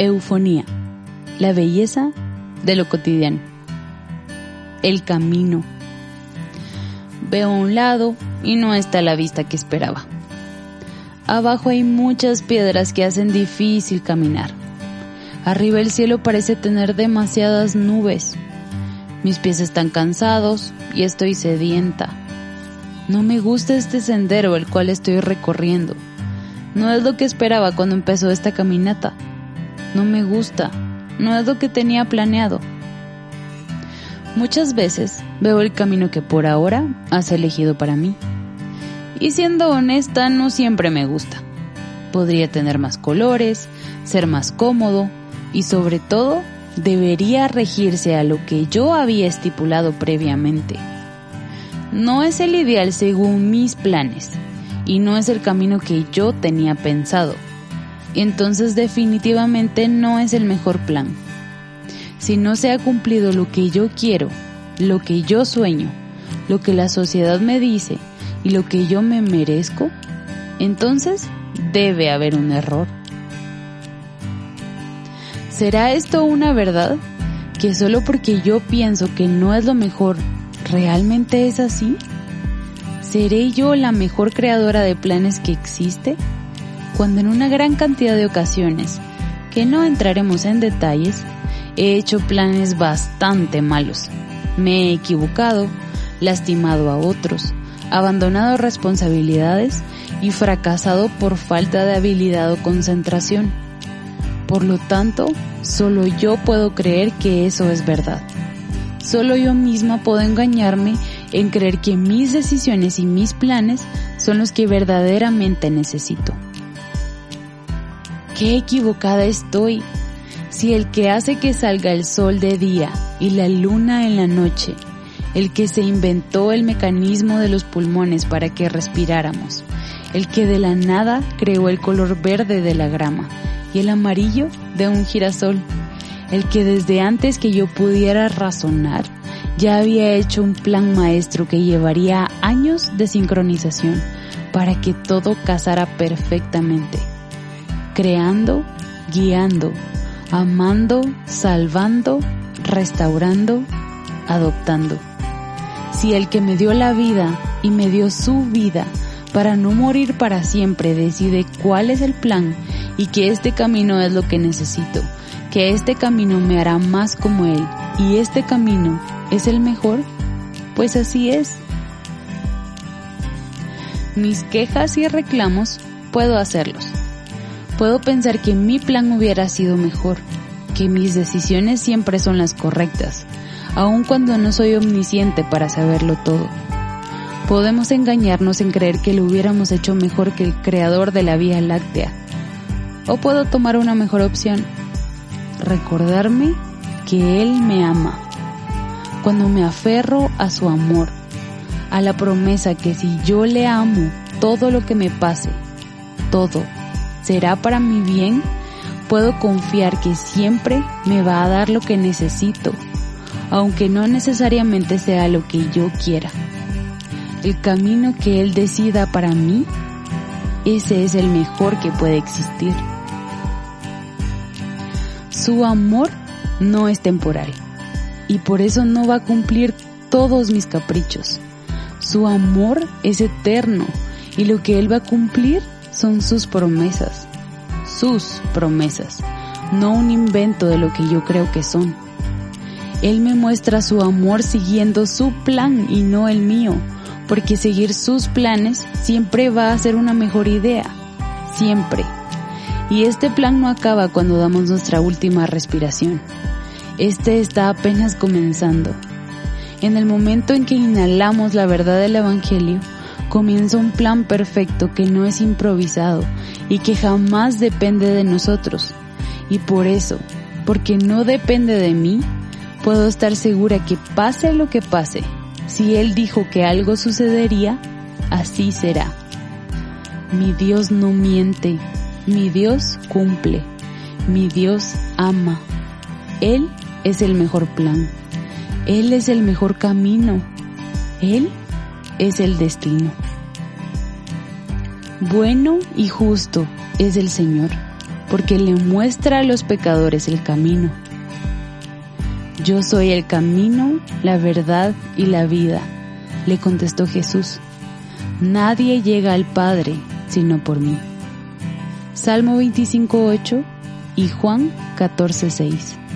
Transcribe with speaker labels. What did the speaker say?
Speaker 1: Eufonía, la belleza de lo cotidiano. El camino. Veo a un lado y no está la vista que esperaba. Abajo hay muchas piedras que hacen difícil caminar. Arriba el cielo parece tener demasiadas nubes. Mis pies están cansados y estoy sedienta. No me gusta este sendero el cual estoy recorriendo. No es lo que esperaba cuando empezó esta caminata. No me gusta. No es lo que tenía planeado. Muchas veces veo el camino que por ahora has elegido para mí. Y siendo honesta, no siempre me gusta. Podría tener más colores, ser más cómodo y sobre todo debería regirse a lo que yo había estipulado previamente. No es el ideal según mis planes y no es el camino que yo tenía pensado. Entonces definitivamente no es el mejor plan. Si no se ha cumplido lo que yo quiero, lo que yo sueño, lo que la sociedad me dice y lo que yo me merezco, entonces debe haber un error. ¿Será esto una verdad? ¿Que solo porque yo pienso que no es lo mejor, realmente es así? ¿Seré yo la mejor creadora de planes que existe? Cuando en una gran cantidad de ocasiones, que no entraremos en detalles, he hecho planes bastante malos. Me he equivocado, lastimado a otros, abandonado responsabilidades y fracasado por falta de habilidad o concentración. Por lo tanto, solo yo puedo creer que eso es verdad. Solo yo misma puedo engañarme en creer que mis decisiones y mis planes son los que verdaderamente necesito. Qué equivocada estoy. Si el que hace que salga el sol de día y la luna en la noche, el que se inventó el mecanismo de los pulmones para que respiráramos, el que de la nada creó el color verde de la grama y el amarillo de un girasol, el que desde antes que yo pudiera razonar ya había hecho un plan maestro que llevaría años de sincronización para que todo casara perfectamente, creando, guiando, amando, salvando, restaurando, adoptando. Si el que me dio la vida y me dio su vida para no morir para siempre decide cuál es el plan y que este camino es lo que necesito, que este camino me hará más como Él y este camino es el mejor, pues así es. Mis quejas y reclamos puedo hacerlos. Puedo pensar que mi plan hubiera sido mejor, que mis decisiones siempre son las correctas, aun cuando no soy omnisciente para saberlo todo. Podemos engañarnos en creer que lo hubiéramos hecho mejor que el creador de la Vía Láctea. O puedo tomar una mejor opción, recordarme que Él me ama. Cuando me aferro a su amor, a la promesa que si yo le amo, todo lo que me pase, todo, será para mi bien, puedo confiar que siempre me va a dar lo que necesito, aunque no necesariamente sea lo que yo quiera. El camino que Él decida para mí, ese es el mejor que puede existir. Su amor no es temporal y por eso no va a cumplir todos mis caprichos. Su amor es eterno y lo que Él va a cumplir son sus promesas. Sus promesas, no un invento de lo que yo creo que son. Él me muestra su amor siguiendo su plan y no el mío, porque seguir sus planes siempre va a ser una mejor idea. Siempre. Y este plan no acaba cuando damos nuestra última respiración. Este está apenas comenzando. En el momento en que inhalamos la verdad del Evangelio, comienza un plan perfecto que no es improvisado y que jamás depende de nosotros. Y por eso, porque no depende de mí, puedo estar segura que pase lo que pase, si Él dijo que algo sucedería, así será. Mi Dios no miente, mi Dios cumple, mi Dios ama. Él es el mejor plan, Él es el mejor camino, Él es el destino. Bueno y justo es el Señor, porque le muestra a los pecadores el camino. Yo soy el camino, la verdad y la vida, le contestó Jesús. Nadie llega al Padre sino por mí. Salmo 25.8 y Juan 14.6.